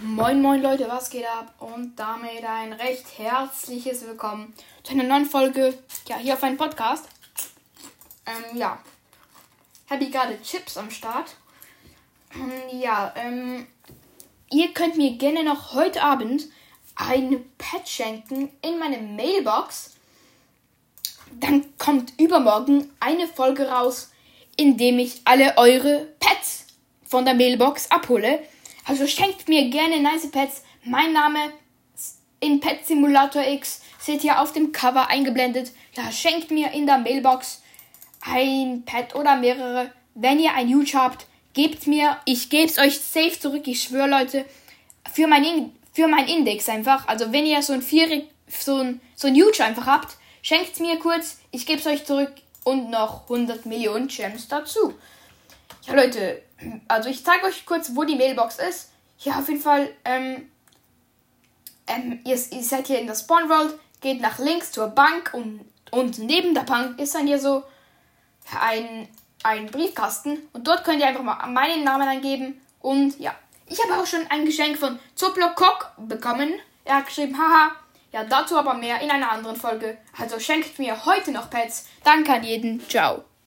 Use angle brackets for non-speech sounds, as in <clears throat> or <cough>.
Moin moin Leute, was geht ab? Und damit ein recht herzliches Willkommen zu einer neuen Folge, ja, hier auf einem Podcast. Ähm, ja. Habe ich gerade Chips am Start. <clears throat> Ja, ähm, ihr könnt mir gerne noch heute Abend ein Pet schenken in meine Mailbox. Dann kommt übermorgen eine Folge raus, in dem ich alle eure Pets von der Mailbox abhole. Also schenkt mir gerne nice Pets. Mein Name in Pet Simulator X seht ihr auf dem Cover eingeblendet. Ja, schenkt mir in der Mailbox ein Pet oder mehrere. Wenn ihr ein Huge habt, gebt mir, ich gebe es euch safe zurück. Ich schwöre, Leute, für mein, In für mein Index einfach. Also wenn ihr so ein vierig, so ein, so ein Huge einfach habt, schenkt mir kurz. Ich gebe es euch zurück und noch 100 Millionen Gems dazu. Ja, Leute, also ich zeige euch kurz, wo die Mailbox ist. Ja, auf jeden Fall, ähm, ähm, ihr, ihr seid hier in der Spawn World, geht nach links zur Bank und, und neben der Bank ist dann hier so ein, ein Briefkasten und dort könnt ihr einfach mal meinen Namen eingeben und ja. Ich habe auch schon ein Geschenk von Zoplo Kok bekommen. Er hat geschrieben, haha, ja, dazu aber mehr in einer anderen Folge. Also schenkt mir heute noch Pets. Danke an jeden. Ciao.